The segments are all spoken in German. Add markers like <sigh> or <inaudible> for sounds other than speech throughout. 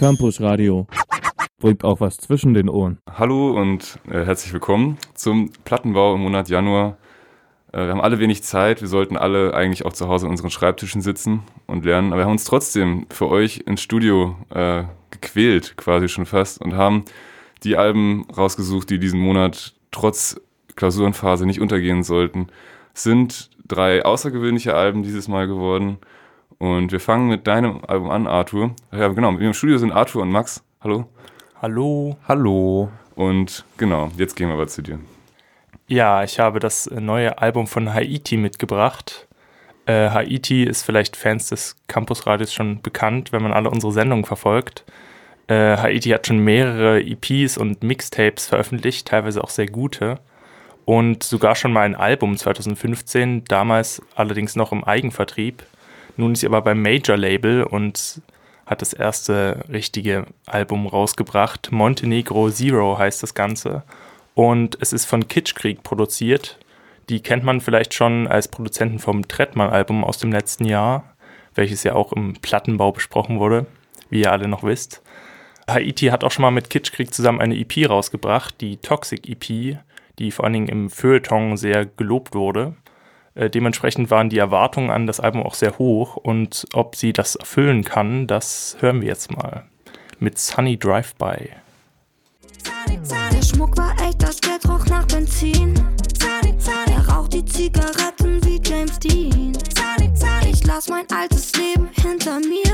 Campus Radio. Bringt auch was zwischen den Ohren. Hallo und äh, herzlich willkommen zum Plattenbau im Monat Januar. Äh, wir haben alle wenig Zeit, wir sollten alle eigentlich auch zu Hause an unseren Schreibtischen sitzen und lernen, aber wir haben uns trotzdem für euch ins Studio äh, gequält, quasi schon fast, und haben die Alben rausgesucht, die diesen Monat trotz Klausurenphase nicht untergehen sollten. Es sind drei außergewöhnliche Alben dieses Mal geworden. Und wir fangen mit deinem Album an, Arthur. Ja, genau, mit mir im Studio sind Arthur und Max. Hallo. Hallo. Hallo. Und genau, jetzt gehen wir aber zu dir. Ja, ich habe das neue Album von Haiti mitgebracht. Äh, Haiti ist vielleicht Fans des Campusradios schon bekannt, wenn man alle unsere Sendungen verfolgt. Äh, Haiti hat schon mehrere EPs und Mixtapes veröffentlicht, teilweise auch sehr gute. Und sogar schon mal ein Album 2015, damals allerdings noch im Eigenvertrieb. Nun ist sie aber beim Major-Label und hat das erste richtige Album rausgebracht. Montenegro Zero heißt das Ganze. Und es ist von Kitschkrieg produziert. Die kennt man vielleicht schon als Produzenten vom Trettmann-Album aus dem letzten Jahr, welches ja auch im Plattenbau besprochen wurde, wie ihr alle noch wisst. Haiti hat auch schon mal mit Kitschkrieg zusammen eine EP rausgebracht, die Toxic EP, die vor allen Dingen im Feuilleton sehr gelobt wurde. Äh, dementsprechend waren die Erwartungen an das Album auch sehr hoch und ob sie das erfüllen kann, das hören wir jetzt mal mit Sunny Drive-By. Der Schmuck war echt, das Geld roch nach Benzin. Er raucht die Zigaretten wie James Dean. Ich lass mein altes Leben hinter mir.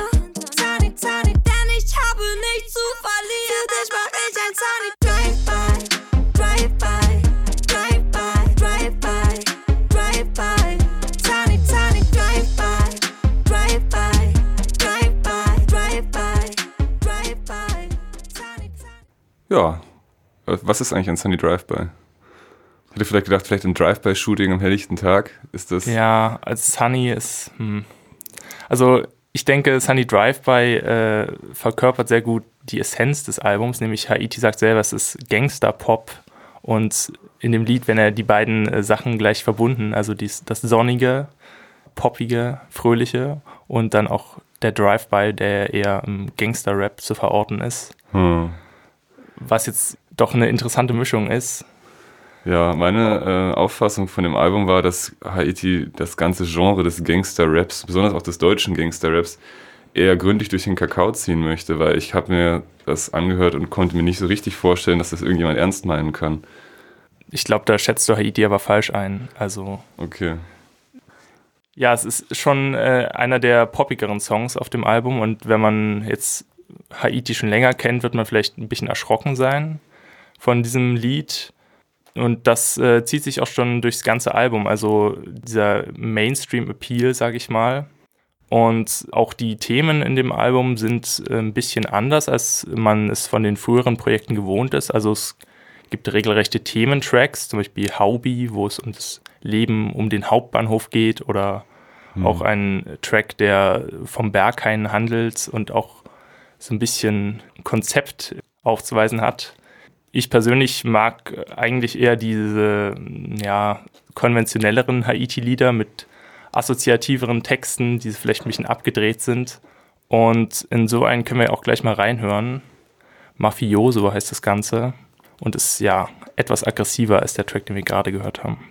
Ja, was ist eigentlich ein Sunny Drive-By? Hätte vielleicht gedacht, vielleicht ein Drive-By-Shooting am helllichten Tag. Ist das. Ja, als Sunny ist. Hm. Also, ich denke, Sunny Drive-By äh, verkörpert sehr gut die Essenz des Albums, nämlich Haiti sagt selber, es ist Gangster-Pop. Und in dem Lied, wenn er die beiden äh, Sachen gleich verbunden, also dies, das sonnige, poppige, fröhliche und dann auch der Drive-By, der eher im Gangster-Rap zu verorten ist. Hm was jetzt doch eine interessante Mischung ist. Ja, meine äh, Auffassung von dem Album war, dass Haiti das ganze Genre des Gangster-Raps, besonders auch des deutschen Gangster-Raps, eher gründlich durch den Kakao ziehen möchte, weil ich habe mir das angehört und konnte mir nicht so richtig vorstellen, dass das irgendjemand ernst meinen kann. Ich glaube, da schätzt du Haiti aber falsch ein. Also. Okay. Ja, es ist schon äh, einer der poppigeren Songs auf dem Album und wenn man jetzt Haiti schon länger kennt, wird man vielleicht ein bisschen erschrocken sein von diesem Lied. Und das äh, zieht sich auch schon durchs ganze Album, also dieser Mainstream-Appeal, sage ich mal. Und auch die Themen in dem Album sind äh, ein bisschen anders, als man es von den früheren Projekten gewohnt ist. Also es gibt regelrechte Thementracks, zum Beispiel Haubi, wo es um das Leben um den Hauptbahnhof geht, oder hm. auch ein Track, der vom Berghain handelt und auch so ein bisschen Konzept aufzuweisen hat. Ich persönlich mag eigentlich eher diese ja, konventionelleren Haiti-Lieder mit assoziativeren Texten, die vielleicht ein bisschen abgedreht sind. Und in so einen können wir auch gleich mal reinhören. Mafioso heißt das Ganze und ist ja etwas aggressiver als der Track, den wir gerade gehört haben.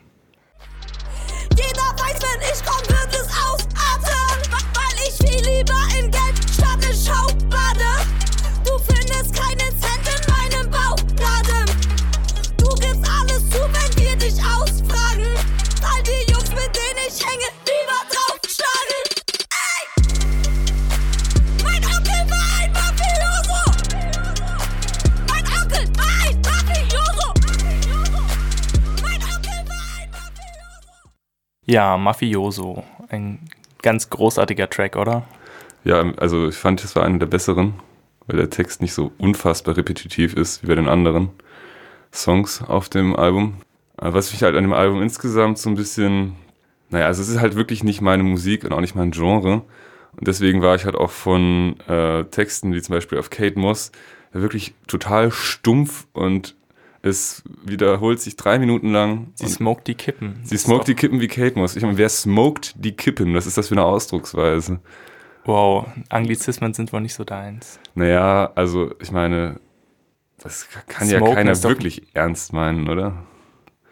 Ja, Mafioso. Ein ganz großartiger Track, oder? Ja, also ich fand, es war einer der besseren, weil der Text nicht so unfassbar repetitiv ist wie bei den anderen Songs auf dem Album. Was mich halt an dem Album insgesamt so ein bisschen, naja, also es ist halt wirklich nicht meine Musik und auch nicht mein Genre. Und deswegen war ich halt auch von äh, Texten wie zum Beispiel auf Kate Moss wirklich total stumpf und es wiederholt sich drei Minuten lang. Sie smoked die Kippen. Sie smoked die Kippen wie Kate Moss. Ich meine, wer smoked die Kippen? Was ist das für eine Ausdrucksweise? Wow, Anglizismen sind wohl nicht so deins. Naja, also ich meine, das kann ja Smoken keiner ist doch- wirklich ernst meinen, oder?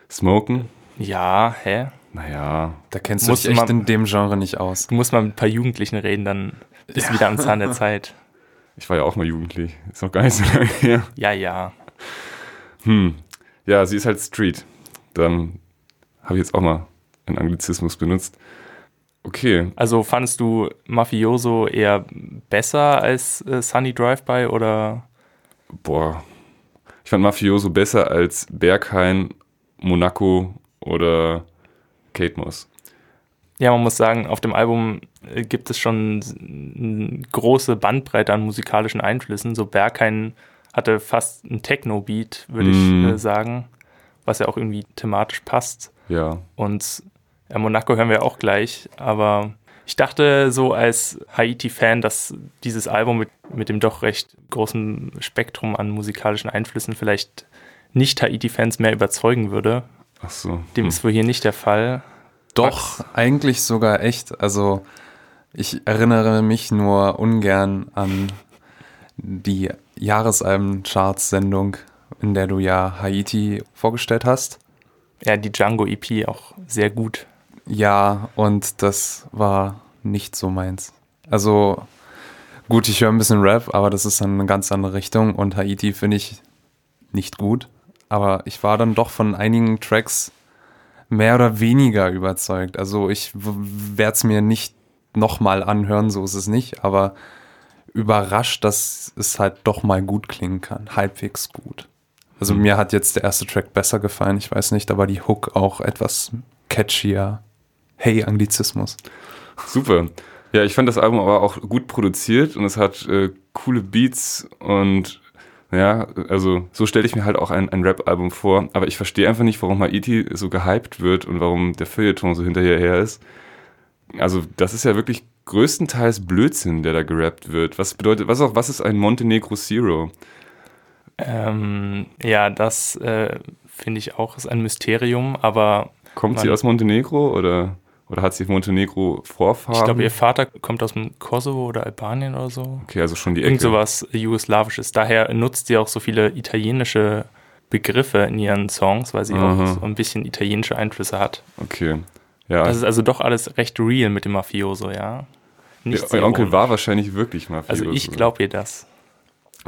Smoken? Ja, hä? Naja, Da kennst du dich echt man- in dem Genre nicht aus. Du musst mal mit ein paar Jugendlichen reden, dann <laughs> bist du wieder am Zahn der Zeit. ich war ja auch mal jugendlich. Ist noch gar nicht so lange her. Ja, ja. Hm. Ja, sie ist halt Street. Dann habe ich jetzt auch mal einen Anglizismus benutzt. Okay, Also fandest du Mafioso eher besser als äh, Sunny Drive-By oder? boah. Ich fand Mafioso besser als Berghain, Monaco oder Kate Moss. Ja, man muss sagen, auf dem Album äh, gibt es schon eine große Bandbreite an musikalischen Einflüssen. So Berghain hatte fast einen Techno-Beat, würde Mm. ich äh, sagen, was ja auch irgendwie thematisch passt. Ja. Und ja, Monaco hören wir auch gleich, aber ich dachte so als Haiti-Fan, dass dieses Album mit, mit dem doch recht großen Spektrum an musikalischen Einflüssen vielleicht nicht Haiti-Fans mehr überzeugen würde. Ach so. Dem Hm. ist wohl hier nicht der Fall. Doch, eigentlich sogar echt. Also ich erinnere mich nur ungern an die Jahresalben-Charts-Sendung, in der du ja Haiti vorgestellt hast. Ja, die Django EP auch sehr gut. Ja, und das war nicht so meins. Also gut, ich höre ein bisschen Rap, aber das ist dann eine ganz andere Richtung und Haiti finde ich nicht gut. Aber ich war dann doch von einigen Tracks mehr oder weniger überzeugt. Also ich werde es mir nicht nochmal anhören, so ist es nicht, aber überrascht, dass es halt doch mal gut klingen kann. Halbwegs gut. Also mir hat jetzt der erste Track besser gefallen, ich weiß nicht, aber die Hook auch etwas catchier. Hey, Anglizismus. Super. Ja, ich fand das Album aber auch gut produziert und es hat äh, coole Beats und ja, also so stelle ich mir halt auch ein, ein Rap-Album vor. Aber ich verstehe einfach nicht, warum Haiti so gehypt wird und warum der Feuilleton so hinterher ist. Also das ist ja wirklich größtenteils Blödsinn, der da gerappt wird. Was bedeutet, was auch, was ist ein Montenegro Zero? Ähm, ja, das äh, finde ich auch ist ein Mysterium, aber Kommt sie aus Montenegro oder, oder hat sie Montenegro Vorfahren? ich glaube, ihr Vater kommt aus dem Kosovo oder Albanien oder so. Okay, also schon die Ecke. Irgend sowas Jugoslawisches. Daher nutzt sie auch so viele italienische Begriffe in ihren Songs, weil sie Aha. auch so ein bisschen italienische Einflüsse hat. Okay. Ja, Das ist also doch alles recht real mit dem Mafioso, ja. Nicht Ja, euer Onkel war wahrscheinlich wirklich Mafioso. Also ich glaube ihr das.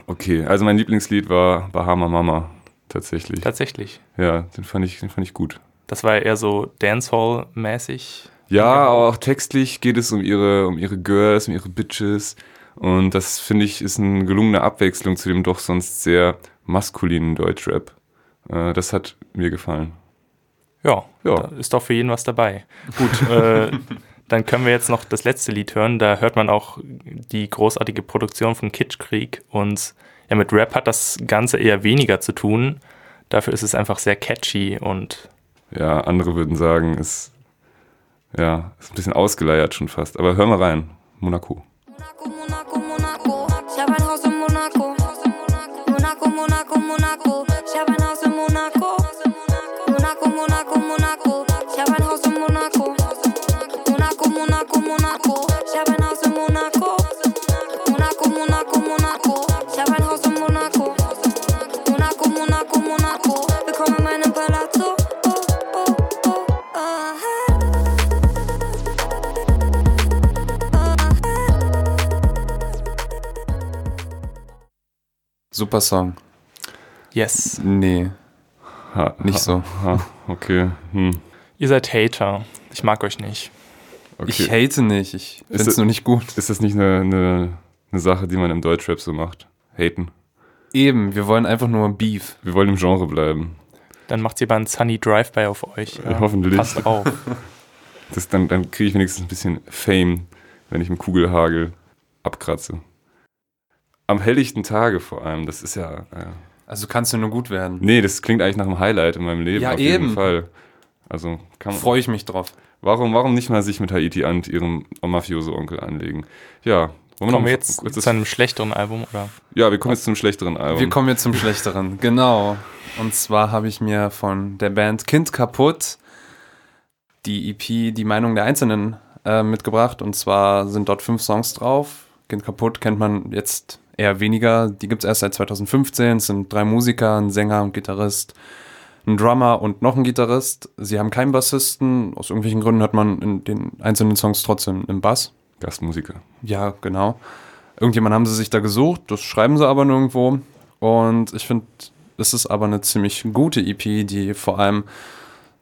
Okay, also mein Lieblingslied war Bahama Mama, tatsächlich. Tatsächlich. Ja, den fand ich, den fand ich gut. Das war eher so Dancehall-mäßig. Ja, Ja. aber auch textlich geht es um ihre, um ihre Girls, um ihre Bitches. Und das finde ich ist eine gelungene Abwechslung zu dem doch sonst sehr maskulinen Deutschrap. Äh, das hat mir gefallen. Ja, Ja. da ist doch für jeden was dabei. Gut, äh, <laughs> dann können wir jetzt noch das letzte Lied hören. Da hört man auch die großartige Produktion von Kitschkrieg. Und ja, mit Rap hat das Ganze eher weniger zu tun. Dafür ist es einfach sehr catchy und Ja, andere würden sagen, ist, ja, ist ein bisschen ausgeleiert schon fast. Aber hör mal rein. Monaco. Monaco, Monaco, Monaco. Super Song. yes. Nee, Ha, nicht ha, so. Ha, okay. Hm. Ihr seid Hater. Ich mag euch nicht. okay. Ich hate nicht, ich Ist find's es- nur nicht gut. Ist das nicht eine, eine, eine Sache, die man im Deutschrap so macht? Haten. Eben, wir wollen einfach nur Beef. Wir wollen im Genre bleiben. Dann macht ihr mal einen Sunny Drive-By auf euch. Ja, hoffentlich. Passt auf. <laughs> Das, dann dann kriege ich wenigstens ein bisschen Fame, wenn ich im Kugelhagel abkratze. Am helllichten Tage vor allem, das ist ja. Äh, Also kannst du nur gut werden. nee, das klingt eigentlich nach einem Highlight in meinem Leben. Ja, auf jeden eben. Fall. Also Freue ich mich drauf. warum, warum nicht mal sich mit Haiti und ihrem Mafioso-Onkel anlegen? Ja. Wollen Kommen noch wir jetzt zu einem schlechteren Album, oder? ja, wir kommen jetzt zum schlechteren Album. Wir kommen jetzt zum Schlechteren. <laughs> Genau. Und zwar habe ich mir von der Band Kind kaputt die EP Die Meinung der Einzelnen äh, mitgebracht. Und zwar sind dort fünf Songs drauf. Kind kaputt kennt man jetzt eher weniger. Die gibt es erst seit 2015. Es sind drei Musiker, ein Sänger und Gitarrist, ein Drummer und noch ein Gitarrist. Sie haben keinen Bassisten. Aus irgendwelchen Gründen hat man in den einzelnen Songs trotzdem einen Bass. Gastmusiker. Ja, genau. Irgendjemand haben sie sich da gesucht, das schreiben sie aber nirgendwo. Und ich finde, das ist aber eine ziemlich gute EP, die vor allem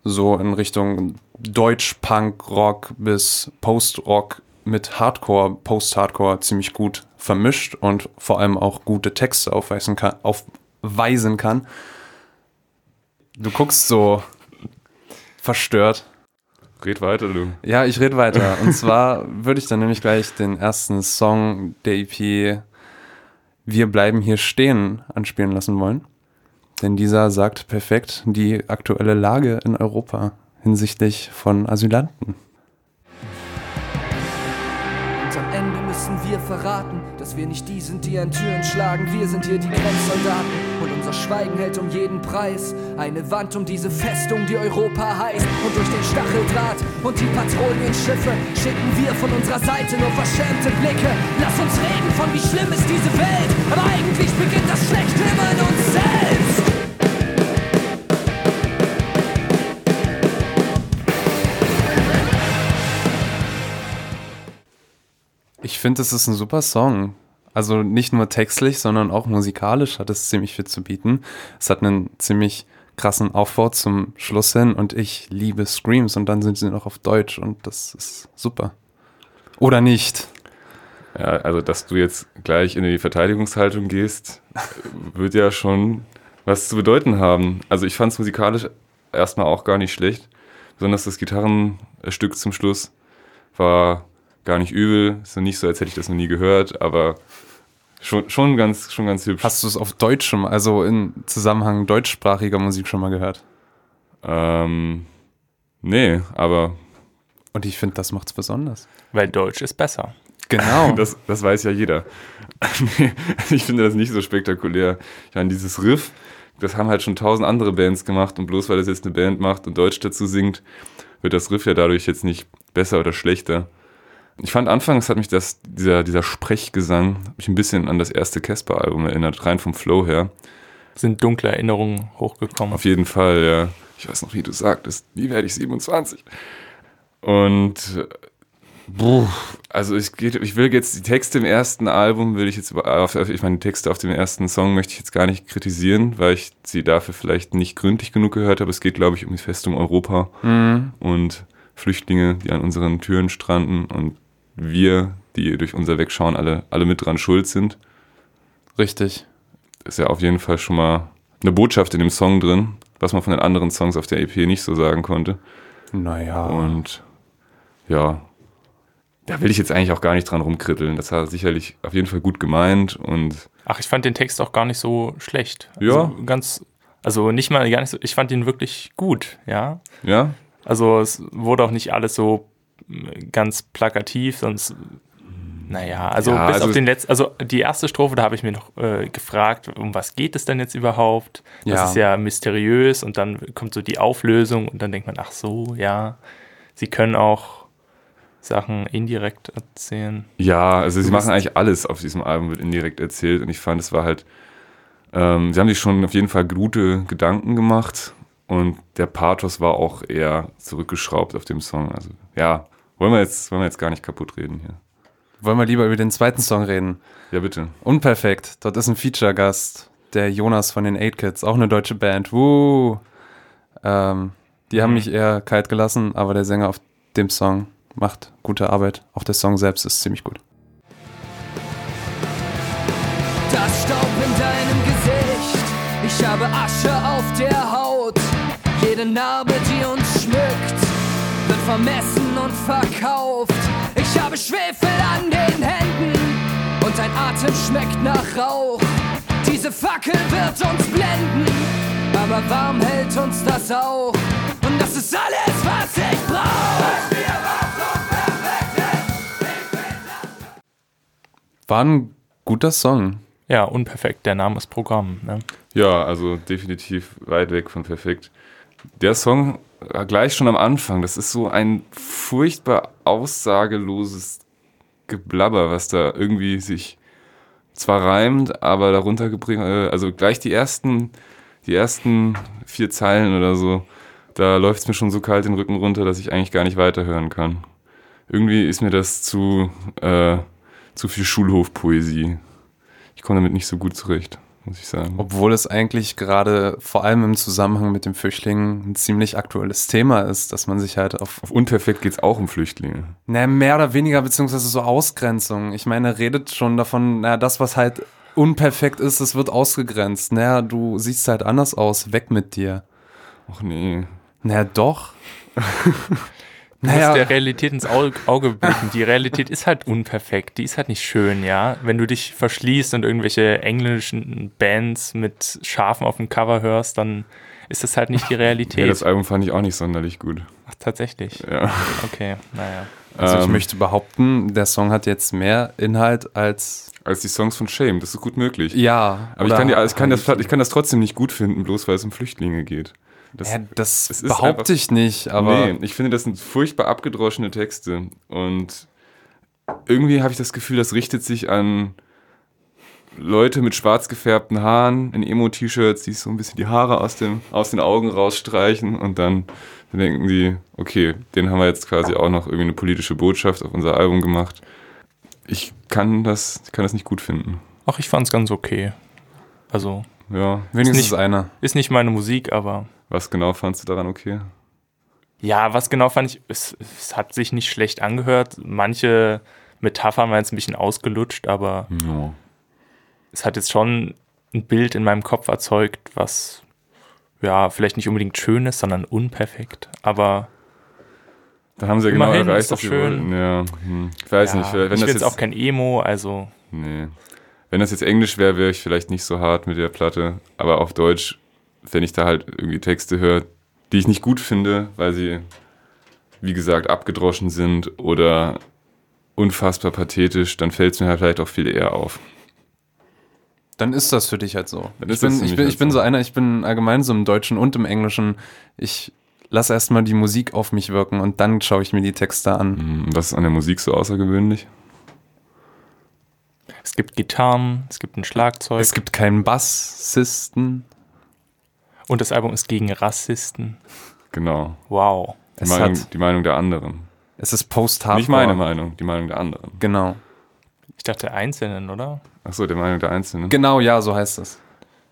so in Richtung Deutsch-Punk-Rock bis Post-Rock mit Hardcore, Post-Hardcore ziemlich gut vermischt und vor allem auch gute Texte aufweisen kann. Aufweisen kann. Du guckst so verstört. Red weiter, du. Ja, ich rede weiter. Und zwar würde ich dann nämlich gleich den ersten Song der EP Wir bleiben hier stehen anspielen lassen wollen. Denn dieser sagt perfekt die aktuelle Lage in Europa hinsichtlich von Asylanten. Und am Ende müssen wir verraten, dass wir nicht die sind, die an Türen schlagen. Wir sind hier die Grenzsoldaten. Und unser Schweigen hält um jeden Preis. Eine Wand um diese Festung, die Europa heißt. Und durch den Stacheldraht und die Patrouillenschiffe schicken wir von unserer Seite nur verschämte Blicke. Lass uns reden von wie schlimm ist diese Welt. Aber eigentlich beginnt das Schlechte immer in uns selbst. Finde, es ist ein super Song. Also nicht nur textlich, sondern auch musikalisch hat es ziemlich viel zu bieten. Es hat einen ziemlich krassen Aufbau zum Schluss hin und ich liebe Screams und dann sind sie noch auf Deutsch und das ist super. Oder nicht? Ja, also dass du jetzt gleich in die Verteidigungshaltung gehst, wird ja schon was zu bedeuten haben. Also ich fand es musikalisch erstmal auch gar nicht schlecht. Besonders das Gitarrenstück zum Schluss war gar nicht übel. Ist noch nicht so, als hätte ich das noch nie gehört, aber schon, schon, ganz, schon ganz hübsch. Hast du es auf Deutsch schon also im Zusammenhang deutschsprachiger Musik schon mal gehört? Ähm, nee, aber Und ich finde, das macht's besonders. Weil Deutsch ist besser. Genau. <laughs> das, das weiß ja jeder. <laughs> Ich finde das nicht so spektakulär. Ich meine, dieses Riff, das haben halt schon tausend andere Bands gemacht und bloß weil das jetzt eine Band macht und Deutsch dazu singt, wird das Riff ja dadurch jetzt nicht besser oder schlechter. Ich fand anfangs hat mich das, dieser, dieser Sprechgesang mich ein bisschen an das erste Casper-Album erinnert, rein vom Flow her. Sind dunkle Erinnerungen hochgekommen. Auf jeden Fall, ja. Ich weiß noch, wie du sagtest, wie werde ich 27? Und Puh, also ich, geht, ich will jetzt die Texte im ersten Album, will ich jetzt, ich meine, die Texte auf dem ersten Song möchte ich jetzt gar nicht kritisieren, weil ich sie dafür vielleicht nicht gründlich genug gehört habe. Es geht, glaube ich, um die Festung Europa und Flüchtlinge, die an unseren Türen stranden und wir, die durch unser Wegschauen alle, alle mit dran schuld sind. Richtig. Ist ja auf jeden Fall schon mal eine Botschaft in dem Song drin, was man von den anderen Songs auf der EP nicht so sagen konnte. Naja. Und ja, da will ich jetzt eigentlich auch gar nicht dran rumkritteln. Das war sicherlich auf jeden Fall gut gemeint und Ach, ich fand den Text auch gar nicht so schlecht. Ja. Also ganz, also nicht mal gar nicht so, ich fand ihn wirklich gut, ja. ja, Also es wurde auch nicht alles so ganz plakativ, sonst, naja, also Ja, bis also auf den letzten, also die erste Strophe, da habe ich mir noch äh, gefragt, um was geht es denn jetzt überhaupt? Das Ja. ist ja mysteriös und dann kommt so die Auflösung und dann denkt man, ach so, ja, sie können auch Sachen indirekt erzählen. ja, also sie machen eigentlich alles auf diesem Album, wird indirekt erzählt und ich fand, es war halt, ähm, sie haben sich schon auf jeden Fall gute Gedanken gemacht und der Pathos war auch eher zurückgeschraubt auf dem Song. Also ja, wollen wir jetzt, wollen wir jetzt gar nicht kaputt reden hier. Wollen wir lieber über den zweiten Song reden? Ja, bitte. Unperfekt. Dort ist ein Feature-Gast, der Jonas von den 8 Kids, auch eine deutsche Band. Woo! Ähm, die haben mich eher kalt gelassen, aber der Sänger auf dem Song macht gute Arbeit. Auch der Song selbst ist ziemlich gut. Das Staub in deinem Gesicht. Ich habe Asche auf der Haut. Jede Narbe, die uns schmückt, wird vermessen und verkauft. Ich habe Schwefel an den Händen und dein Atem schmeckt nach Rauch. Diese Fackel wird uns blenden, aber warm hält uns das auch. Und das ist alles, was ich brauch. War ein guter Song. Ja, unperfekt, der Name ist Programm. Ne? Ja, also definitiv weit weg von perfekt. Der Song gleich schon am Anfang, das ist so ein furchtbar aussageloses Geblabber, was da irgendwie sich zwar reimt, aber darunter gebringt, äh, also gleich die ersten, die ersten vier Zeilen oder so, da läuft es mir schon so kalt den Rücken runter, dass ich eigentlich gar nicht weiterhören kann. Irgendwie ist mir das zu, äh, zu viel Schulhofpoesie. Ich komme damit nicht so gut zurecht, muss ich sagen. Obwohl es eigentlich gerade vor allem im Zusammenhang mit den Flüchtlingen ein ziemlich aktuelles Thema ist, dass man sich halt auf Auf Unperfekt geht es auch um Flüchtlinge. Na, mehr oder weniger, beziehungsweise so Ausgrenzung. Ich meine, er redet schon davon, na, das, was halt unperfekt ist, das wird ausgegrenzt. Naja, du siehst halt anders aus, weg mit dir. Ach nee. Naja, doch. <laughs> Du musst der Realität ins Auge, blicken. Die Realität ist halt unperfekt. Die ist halt nicht schön, ja. Wenn du dich verschließt und irgendwelche englischen Bands mit Schafen auf dem Cover hörst, dann ist das halt nicht die Ja, Realität. das Album fand ich auch nicht sonderlich gut. Ach, tatsächlich. Ja. Okay, naja. Also ich Ähm, möchte behaupten, der Song hat jetzt mehr Inhalt als Als die Songs von Shame, das ist gut möglich. ja. Aber ich kann, die, ich, kann das, halt- ich kann das trotzdem nicht gut finden, bloß weil es um Flüchtlinge geht. Das, ja, das es ist behaupte einfach- ich nicht, aber nee, ich finde, das sind furchtbar abgedroschene Texte. Und irgendwie habe ich das Gefühl, das richtet sich an Leute mit schwarz gefärbten Haaren in Emo-T-Shirts, die so ein bisschen die Haare aus, dem, aus den Augen rausstreichen und dann, dann denken die, okay, den haben wir jetzt quasi auch noch irgendwie eine politische Botschaft auf unser Album gemacht. Ich kann das, ich kann das nicht gut finden. Ach, ich fand's ganz okay. Also, Ja, wenigstens nicht- einer. ist nicht meine Musik, aber was genau fandst du daran okay? ja, was genau fand ich, es, es hat sich nicht schlecht angehört. Manche Metaphern waren jetzt ein bisschen ausgelutscht, aber Ja. es hat jetzt schon ein Bild in meinem Kopf erzeugt, was ja vielleicht nicht unbedingt schön ist, sondern unperfekt. Aber Da haben sie ja genau erreicht, ist doch was sie schön. wollten. Ja, hm. ich weiß ja, nicht, wenn ich das jetzt jetzt auch kein Emo, also Nee. Wenn das jetzt Englisch wäre, wäre ich vielleicht nicht so hart mit der Platte. Aber auf Deutsch, wenn ich da halt irgendwie Texte höre, die ich nicht gut finde, weil sie, wie gesagt, abgedroschen sind oder unfassbar pathetisch, dann fällt es mir halt vielleicht auch viel eher auf. Dann ist das für dich halt so. Dann Ich bin, ich bin, halt ich bin so. einer, ich bin allgemein so im Deutschen und im Englischen. Ich lasse erstmal die Musik auf mich wirken und dann schaue ich mir die Texte an. Hm, Was ist an der Musik so außergewöhnlich? es gibt Gitarren, es gibt ein Schlagzeug Es gibt keinen Bassisten. Und das Album ist gegen Rassisten. Genau. Wow. Die, Es Meinung, hat- die Meinung der anderen. Es ist Post-Hardcore. Nicht meine Meinung, die Meinung der anderen. Genau. Ich dachte Einzelnen, oder? Achso, der Meinung der Einzelnen. Genau, ja, so heißt es.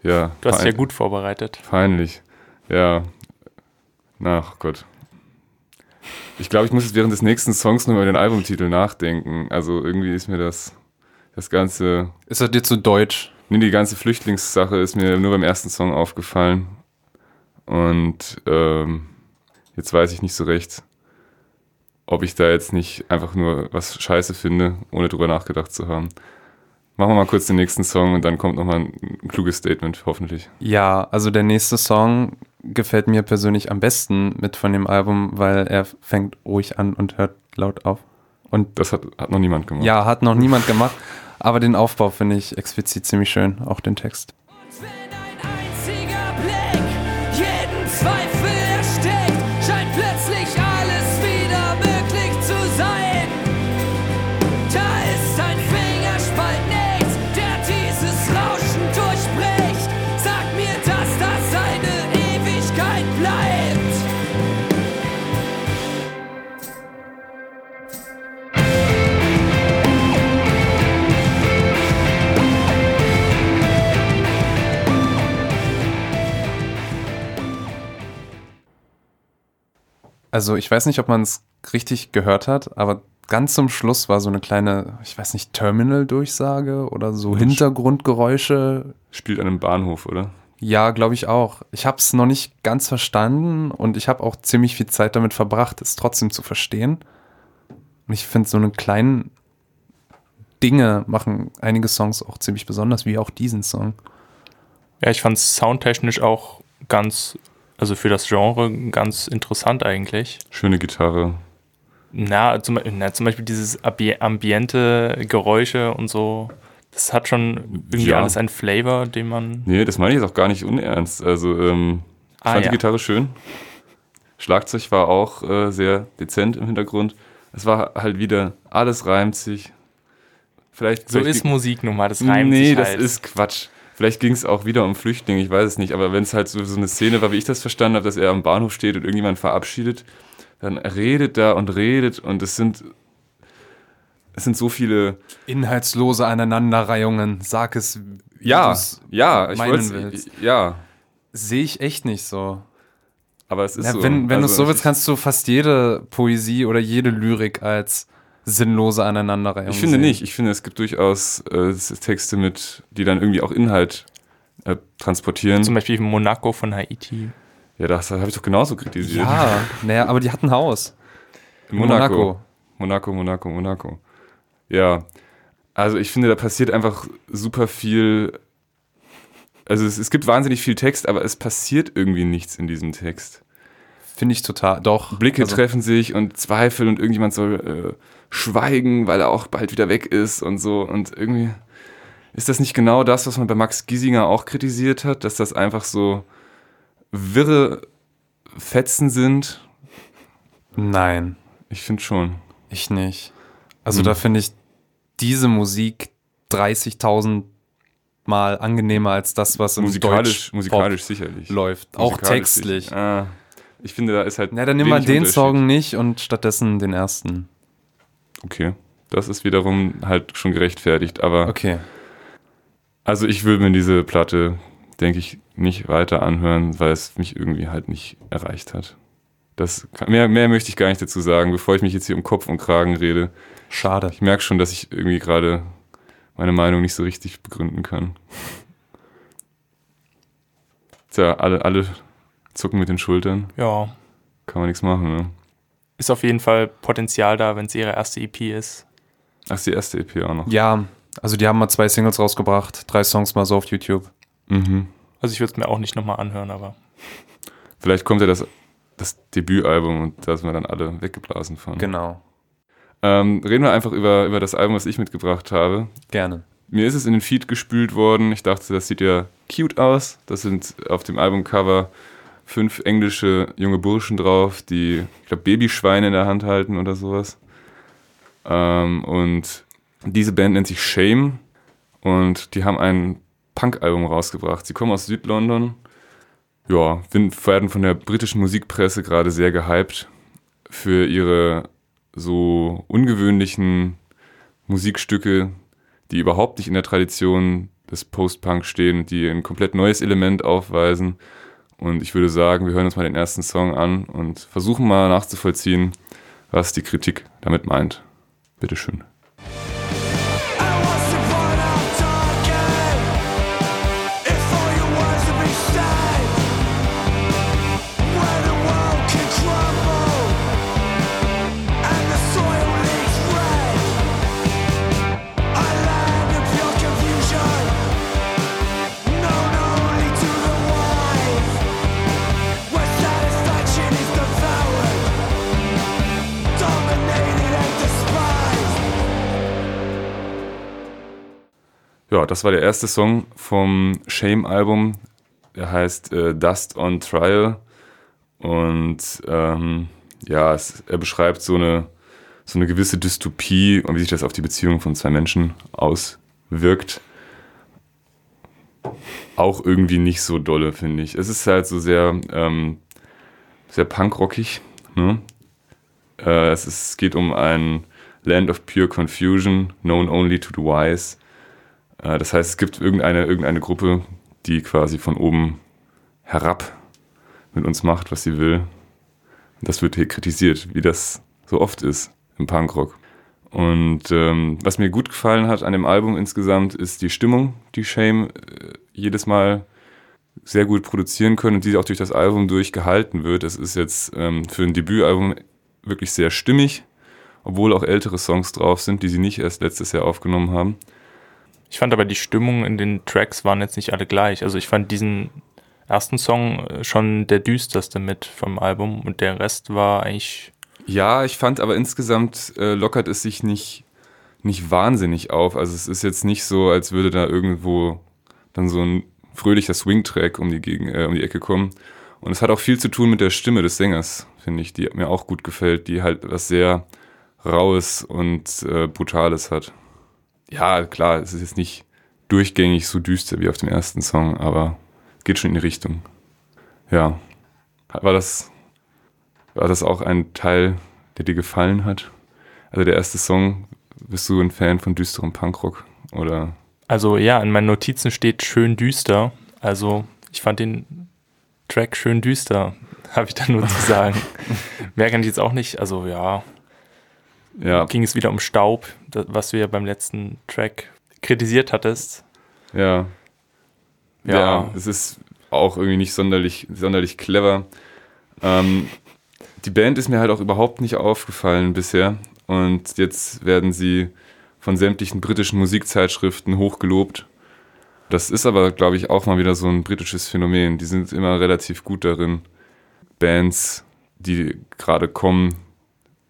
ja, Du hast dich ja gut vorbereitet. Peinlich. Ja. Na, ach Gott. Ich glaube, ich muss jetzt während des nächsten Songs noch über den Albumtitel nachdenken. Also irgendwie ist mir das, das ganze, Ist er dir zu deutsch? nee, die ganze Flüchtlingssache ist mir nur beim ersten Song aufgefallen. Und ähm, jetzt weiß ich nicht so recht, ob ich da jetzt nicht einfach nur was Scheiße finde, ohne drüber nachgedacht zu haben. Machen wir mal kurz den nächsten Song und dann kommt nochmal ein, kluges Statement, hoffentlich. Ja, also der nächste Song gefällt mir persönlich am besten mit von dem Album, weil er fängt ruhig an und hört laut auf. Und Das hat, hat noch niemand gemacht. ja, hat noch niemand gemacht, aber den Aufbau finde ich explizit ziemlich schön, auch den Text. Also ich weiß nicht, ob man es richtig gehört hat, aber ganz zum Schluss war so eine kleine, ich weiß nicht, Terminal-Durchsage oder so Hintergrundgeräusche. Spielt an einem Bahnhof, oder? Ja, glaube ich auch. Ich habe es noch nicht ganz verstanden und ich habe auch ziemlich viel Zeit damit verbracht, es trotzdem zu verstehen. Und ich finde, so eine kleinen Dinge machen einige Songs auch ziemlich besonders, wie auch diesen Song. Ja, ich fand es soundtechnisch auch ganz, also für das Genre ganz interessant eigentlich. Schöne Gitarre. Na, zum, na, zum Beispiel dieses Ambi- ambiente Geräusche und so. Das hat schon irgendwie Ja. alles einen Flavor, den man. Nee, das meine ich jetzt auch gar nicht unernst. Also, ähm, ich Ah, fand ja. die Gitarre schön. Schlagzeug war auch äh, sehr dezent im Hintergrund. Es war halt wieder, alles reimt sich. Vielleicht, So vielleicht ist Musik nun mal, das reimt nee, sich das halt. ist Quatsch. Vielleicht ging es auch wieder um Flüchtlinge, ich weiß es nicht. Aber wenn es halt so, so eine Szene war, wie ich das verstanden habe, dass er am Bahnhof steht und irgendjemand verabschiedet, dann redet da und redet und es sind, es sind so viele. Inhaltslose Aneinanderreihungen. Sag es. wie Ja, ja, ich wollte. Ja, Sehe ich echt nicht so. aber es ist Ja, so. wenn wenn du es Also so willst, kannst du fast jede Poesie oder jede Lyrik als sinnlose Aneinanderreihung Ich finde sehen. nicht. Ich finde, es gibt durchaus äh, Texte mit, die dann irgendwie auch Inhalt äh, transportieren. Zum Beispiel Monaco von Haiti. ja, das habe ich doch genauso kritisiert. Ja, naja, aber die hatten ein Haus. In Monaco. Monaco, Monaco, Monaco. Ja, also ich finde, da passiert einfach super viel. Also es, es gibt wahnsinnig viel Text, aber es passiert irgendwie nichts in diesem Text. Finde ich total. Doch. Blicke Also, treffen sich und Zweifel und irgendjemand soll äh, schweigen, weil er auch bald wieder weg ist und so. Und irgendwie ist das nicht genau das, was man bei Max Giesinger auch kritisiert hat, dass das einfach so wirre Fetzen sind? Nein, Ich finde schon. ich nicht. Also Hm. da finde ich diese Musik 30.000 Mal angenehmer als das, was im Musikalisch, Deutsch musikalisch sicherlich. läuft. Auch Musikalisch textlich. sicher. Ah, ich finde, da ist halt. Na, dann nimm mal den. Song nicht und stattdessen den ersten. Okay. Das ist wiederum halt schon gerechtfertigt. Aber Okay. also ich will mir diese Platte, denke ich, nicht weiter anhören, weil es mich irgendwie halt nicht erreicht hat. Das mehr, mehr möchte ich gar nicht dazu sagen, bevor ich mich jetzt hier um Kopf und Kragen rede. Schade. Ich merke schon, dass ich irgendwie gerade meine Meinung nicht so richtig begründen kann. Tja, alle, alle zucken mit den Schultern. Ja, Kann man nichts machen, ne? ist auf jeden Fall Potenzial da, wenn es ihre erste EP ist. Ach, ist die erste EP auch noch. Ja, also die haben mal zwei Singles rausgebracht, drei Songs mal so auf YouTube. Mhm. Also ich würde es mir auch nicht nochmal anhören, aber Vielleicht kommt ja das, das Debütalbum und da sind wir dann alle weggeblasen von. Genau. Ähm, reden wir einfach über, über das Album, was ich mitgebracht habe. Gerne. Mir ist es in den Feed gespült worden. Ich dachte, das sieht ja cute aus. Das sind auf dem Albumcover fünf englische junge Burschen drauf, die, ich glaube, Babyschweine in der Hand halten oder sowas. Ähm, und diese Band nennt sich Shame und die haben ein Punk-Album rausgebracht. Sie kommen aus Südlondon. Ja, werden von der britischen Musikpresse gerade sehr gehypt für ihre so ungewöhnlichen Musikstücke, die überhaupt nicht in der Tradition des Post-Punk stehen, die ein komplett neues Element aufweisen. Und ich würde sagen, wir hören uns mal den ersten Song an und versuchen mal nachzuvollziehen, was die Kritik damit meint. Bitteschön. Das war der erste Song vom Shame-Album. Der heißt äh, Dust on Trial. Und ähm, ja, es, er beschreibt so eine, so eine gewisse Dystopie und wie sich das auf die Beziehung von zwei Menschen auswirkt. Auch irgendwie nicht so dolle, finde ich. Es ist halt so sehr, ähm, sehr punkrockig. Ne? Äh, es, ist, es geht um ein Land of Pure Confusion, known only to the wise. Äh, das heißt, es gibt irgendeine, irgendeine Gruppe, die quasi von oben herab mit uns macht, was sie will. Das wird hier kritisiert, wie das so oft ist im Punkrock. Und ähm, was mir gut gefallen hat an dem Album insgesamt, ist die Stimmung, die Shame äh, jedes Mal sehr gut produzieren können und die auch durch das Album durchgehalten wird. Es ist jetzt ähm, für ein Debütalbum wirklich sehr stimmig, obwohl auch ältere Songs drauf sind, die sie nicht erst letztes Jahr aufgenommen haben. Ich fand aber die Stimmung in den Tracks waren jetzt nicht alle gleich. Also ich fand diesen ersten Song äh, schon der düsterste mit vom Album und der Rest war eigentlich Ja, ich fand aber insgesamt äh, lockert es sich nicht, nicht wahnsinnig auf. Also es ist jetzt nicht so, als würde da irgendwo dann so ein fröhlicher Swing-Track um die, äh, um die Ecke kommen. Und es hat auch viel zu tun mit der Stimme des Sängers, finde ich, die mir auch gut gefällt, die halt was sehr Raues und äh, Brutales hat. Ja, klar, es ist jetzt nicht durchgängig so düster wie auf dem ersten Song, aber geht schon in die Richtung. Ja. War das, war das auch ein Teil, der dir gefallen hat? Also der erste Song, bist du ein Fan von düsterem Punkrock? Oder? Also ja, in meinen Notizen steht schön düster. Also ich fand den Track schön düster, <laughs> habe ich da nur zu sagen. <laughs> Mehr kann ich jetzt auch nicht. Also ja, Ja, ging es wieder um Staub, was du ja beim letzten Track kritisiert hattest. ja. Ja. Ja, es ist auch irgendwie nicht sonderlich, sonderlich clever. Ähm, die Band ist mir halt auch überhaupt nicht aufgefallen bisher. Und jetzt werden sie von sämtlichen britischen Musikzeitschriften hochgelobt. Das ist aber, glaube ich, auch mal wieder so ein britisches Phänomen. Die sind immer relativ gut darin, Bands, die gerade kommen,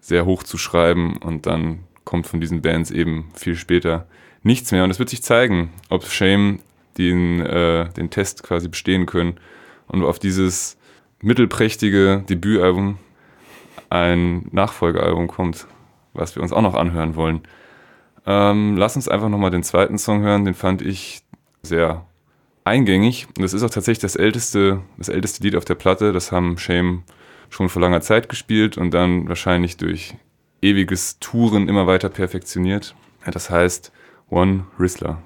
sehr hoch zu schreiben und dann kommt von diesen Bands eben viel später nichts mehr. Und es wird sich zeigen, ob Shame den, äh, den Test quasi bestehen können und auf dieses mittelprächtige Debütalbum ein Nachfolgealbum kommt, was wir uns auch noch anhören wollen. Ähm, lass uns einfach nochmal den zweiten Song hören, den fand ich sehr eingängig. Und das ist auch tatsächlich das älteste, das älteste Lied auf der Platte. Das haben Shame schon vor langer Zeit gespielt und dann wahrscheinlich durch ewiges Touren immer weiter perfektioniert. Das heißt One Rizzler.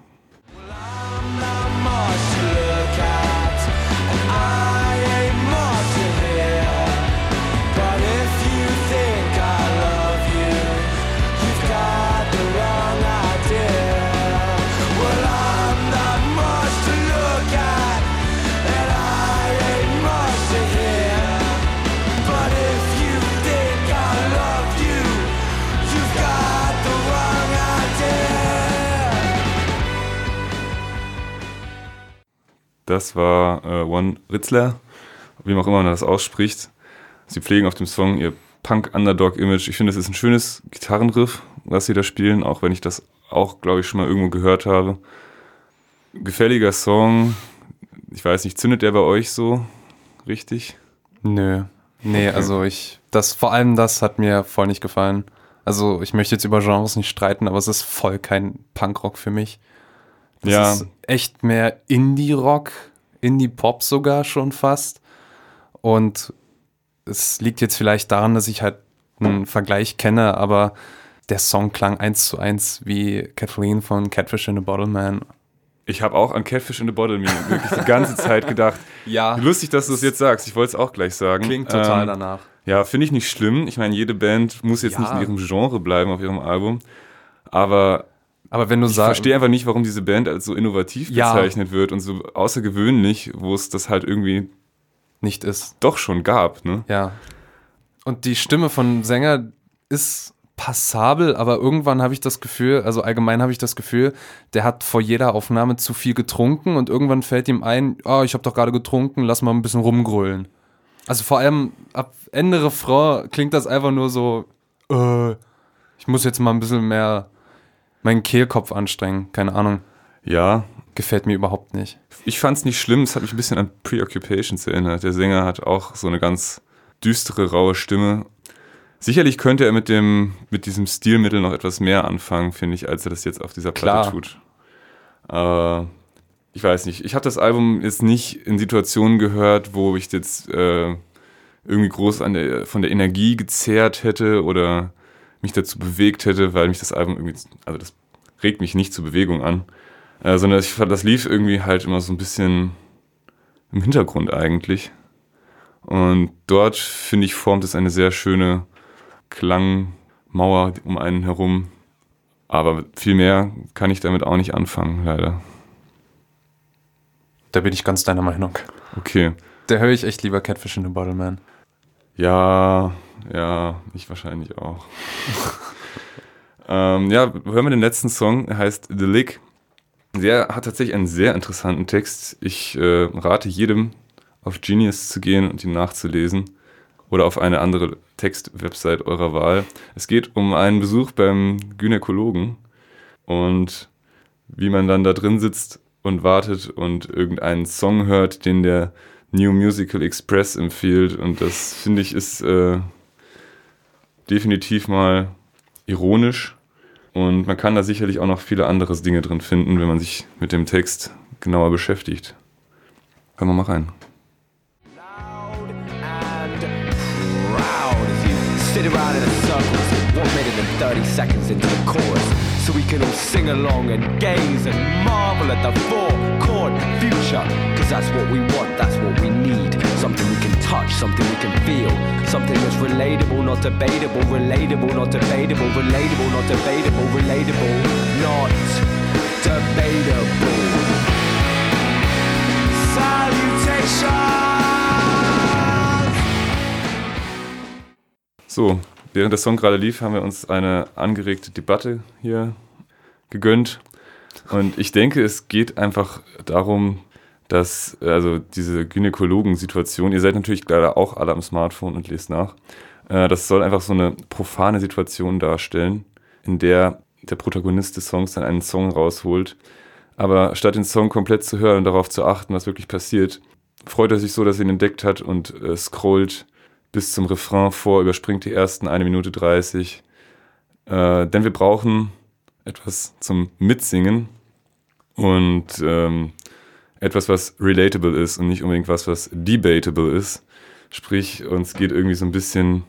Das war äh, One Ritzler, wie man auch immer man das ausspricht. Sie pflegen auf dem Song ihr Punk-Underdog-Image. Ich finde, es ist ein schönes Gitarrenriff, was sie da spielen, auch wenn ich das auch, glaube ich, schon mal irgendwo gehört habe. Gefälliger Song. Ich weiß nicht, zündet der bei euch so richtig? Nö. Nee, Okay. also ich, das, vor allem das hat mir voll nicht gefallen. Also ich möchte jetzt über Genres nicht streiten, aber es ist voll kein Punkrock für mich. Das Ja. ist echt mehr Indie-Rock, Indie-Pop sogar schon fast. Und es liegt jetzt vielleicht daran, dass ich halt einen Vergleich kenne, aber der Song klang eins zu eins wie Kathleen von Catfish in a Bottle Man. Ich habe auch an Catfish in the Bottle mir wirklich die ganze <laughs> Zeit gedacht. Ja, Lustig, dass du es jetzt sagst. Ich wollte es auch gleich sagen. klingt total Ähm, danach. Ja, finde ich nicht schlimm. Ich meine, jede Band muss jetzt Ja. nicht in ihrem Genre bleiben auf ihrem Album. Aber Aber wenn du ich sagst, verstehe einfach nicht, warum diese Band als so innovativ Ja. bezeichnet wird und so außergewöhnlich, wo es das halt irgendwie nicht ist. doch schon gab. Ne? Ja. Und die Stimme von Sänger ist passabel, aber irgendwann habe ich das Gefühl, also allgemein habe ich das Gefühl, der hat vor jeder Aufnahme zu viel getrunken und irgendwann fällt ihm ein, oh, ich habe doch gerade getrunken, lass mal ein bisschen rumgrölen. Also vor allem ab Ende Refrain klingt das einfach nur so, äh, ich muss jetzt mal ein bisschen mehr meinen Kehlkopf anstrengen, keine Ahnung. Ja, Gefällt mir überhaupt nicht. ich fand es nicht schlimm. Es hat mich ein bisschen an Preoccupations erinnert. Der Sänger hat auch so eine ganz düstere, raue Stimme. Sicherlich könnte er mit, dem, mit diesem Stilmittel noch etwas mehr anfangen, finde ich, als er das jetzt auf dieser Platte Klar. tut. Aber ich weiß nicht. Ich habe das Album jetzt nicht in Situationen gehört, wo ich jetzt äh, irgendwie groß der, von der Energie gezehrt hätte oder mich dazu bewegt hätte, weil mich das Album irgendwie, also das regt mich nicht zur Bewegung an, äh, sondern ich fand, das lief irgendwie halt immer so ein bisschen im Hintergrund eigentlich. Und dort, finde ich, formt es eine sehr schöne Klangmauer um einen herum. Aber viel mehr kann ich damit auch nicht anfangen, leider. Da bin ich ganz deiner Meinung. Okay. Da höre ich echt lieber Catfish in a Bottle Man. Ja, ja, ich wahrscheinlich auch. <laughs> ähm, ja, hören wir den letzten Song, er heißt The Lick. Der hat tatsächlich einen sehr interessanten Text. Ich äh, rate jedem, auf Genius zu gehen und ihn nachzulesen oder auf eine andere Textwebsite eurer Wahl. Es geht um einen Besuch beim Gynäkologen und wie man dann da drin sitzt und wartet und irgendeinen Song hört, den der New Musical Express empfiehlt. Und das finde ich ist äh, definitiv mal ironisch. Und man kann da sicherlich auch noch viele andere Dinge drin finden, wenn man sich mit dem Text genauer beschäftigt. Hören wir mal rein. sit around in a circle one minute and 30 seconds into the chorus so we can all sing along and gaze and marvel at the four chord future because that's what we want that's what we need something we can touch something we can feel. Something that's relatable not debatable. Relatable not debatable. Relatable not debatable. Relatable not debatable. Salutations So, während der Song gerade lief, haben wir uns eine angeregte Debatte hier gegönnt. Und ich denke, es geht einfach darum, dass, also diese Gynäkologen-Situation, ihr seid natürlich leider auch alle am Smartphone und lest nach, äh, das soll einfach so eine profane Situation darstellen, in der der Protagonist des Songs dann einen Song rausholt. Aber statt den Song komplett zu hören und darauf zu achten, was wirklich passiert, freut er sich so, dass er ihn entdeckt hat und äh, scrollt bis zum Refrain vor, überspringt die ersten 1 Minute 30. Äh, denn wir brauchen etwas zum Mitsingen und ähm, etwas, was relatable ist und nicht unbedingt was, was debatable ist. Sprich, uns geht irgendwie so ein bisschen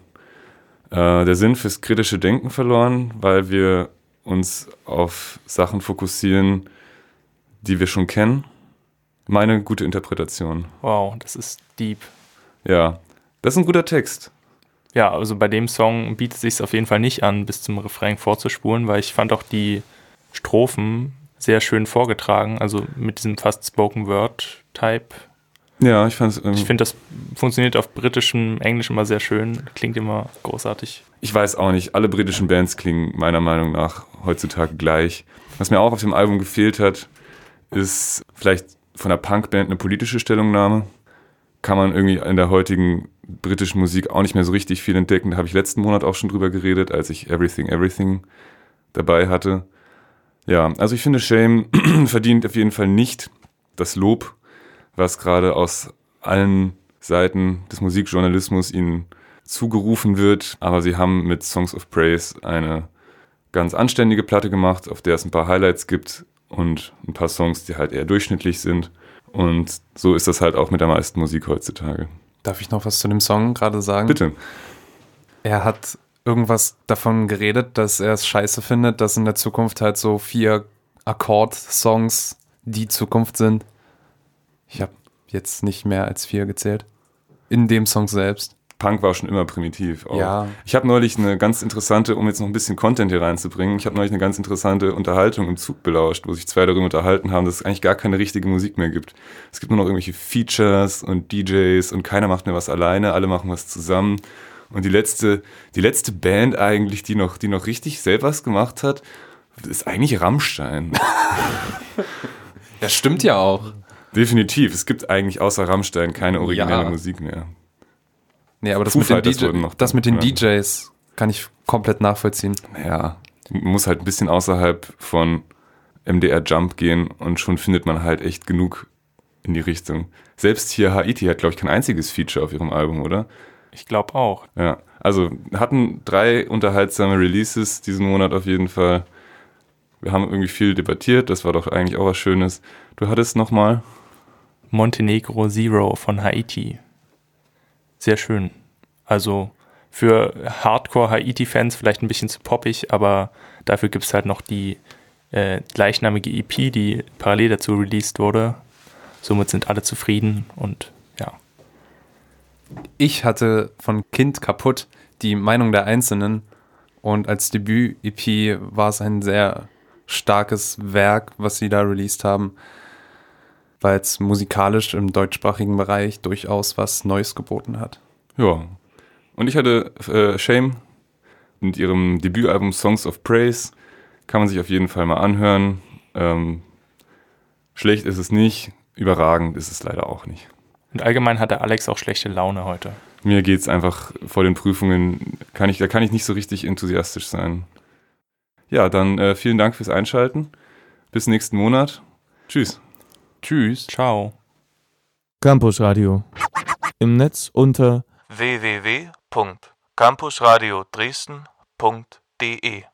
äh, der Sinn fürs kritische Denken verloren, weil wir uns auf Sachen fokussieren, die wir schon kennen. Meine gute Interpretation. Wow, das ist deep. Ja, das ist ein guter Text. Ja, also bei dem Song bietet es sich auf jeden Fall nicht an, bis zum Refrain vorzuspulen, weil ich fand auch die Strophen sehr schön vorgetragen, also mit diesem fast Spoken Word Type. Ja, ich fand. Ähm, Ich finde, das funktioniert auf britischem Englisch immer sehr schön, klingt immer großartig. ich weiß auch nicht, alle britischen Bands klingen meiner Meinung nach heutzutage gleich. Was mir auch auf dem Album gefehlt hat, ist vielleicht von der Punkband eine politische Stellungnahme. Kann man irgendwie in der heutigen britischen Musik auch nicht mehr so richtig viel entdecken. Da habe ich letzten Monat auch schon drüber geredet, als ich Everything Everything dabei hatte. Ja, also ich finde, Shame <clears throat> verdient auf jeden Fall nicht das Lob, was gerade aus allen Seiten des Musikjournalismus ihnen zugerufen wird. Aber sie haben mit Songs of Praise eine ganz anständige Platte gemacht, auf der es ein paar Highlights gibt und ein paar Songs, die halt eher durchschnittlich sind. Und so ist das halt auch mit der meisten Musik heutzutage. Darf ich noch was zu dem Song gerade sagen? Bitte. Er hat irgendwas davon geredet, dass er es scheiße findet, dass in der Zukunft halt so vier Akkord-Songs die Zukunft sind. Ich habe jetzt nicht mehr als vier gezählt. In dem Song selbst. Punk war schon immer primitiv. Auch. Ja. Ich habe neulich eine ganz interessante, um jetzt noch ein bisschen Content hier reinzubringen, ich habe neulich eine ganz interessante Unterhaltung im Zug belauscht, wo sich zwei darüber unterhalten haben, dass es eigentlich gar keine richtige Musik mehr gibt. Es gibt nur noch irgendwelche Features und DJs und keiner macht mehr was alleine, alle machen was zusammen. Und die letzte, die letzte Band eigentlich, die noch, die noch richtig selber was gemacht hat, ist eigentlich Rammstein. <laughs> Das stimmt ja auch. Definitiv. Es gibt eigentlich außer Rammstein keine originelle Ja. Musik mehr. Nee, aber das, Foo mit den, DJ das mit den. DJs kann ich komplett nachvollziehen. Ja, muss halt ein bisschen außerhalb von MDR Jump gehen und schon findet man halt echt genug in die Richtung. Selbst hier Haiti hat, glaube ich, kein einziges Feature auf ihrem Album, oder? Ich glaube auch. Ja, also hatten drei unterhaltsame Releases diesen Monat auf jeden Fall. Wir haben irgendwie viel debattiert, das war doch eigentlich auch was Schönes. Du hattest nochmal, Montenegro Zero von Haiti. Sehr schön. Also für Hardcore-Haiti-Fans vielleicht ein bisschen zu poppig, aber dafür gibt es halt noch die äh, gleichnamige EP, die parallel dazu released wurde. Somit sind alle zufrieden und. Ich hatte von Kind kaputt die Meinung der Einzelnen und als Debüt-EP war es ein sehr starkes Werk, was sie da released haben, weil es musikalisch im deutschsprachigen Bereich durchaus was Neues geboten hat. ja. Und ich hatte äh, Shame mit ihrem Debütalbum Songs of Praise. Kann man sich auf jeden Fall mal anhören. Ähm, schlecht ist es nicht, überragend ist es leider auch nicht. Und allgemein hatte Alex auch schlechte Laune heute. Mir geht es einfach vor den Prüfungen, kann ich, da kann ich nicht so richtig enthusiastisch sein. Ja, dann äh, vielen Dank fürs Einschalten. Bis nächsten Monat. Tschüss. Tschüss. Ciao. Campus Radio. Im Netz unter www.campusradio Dresden.de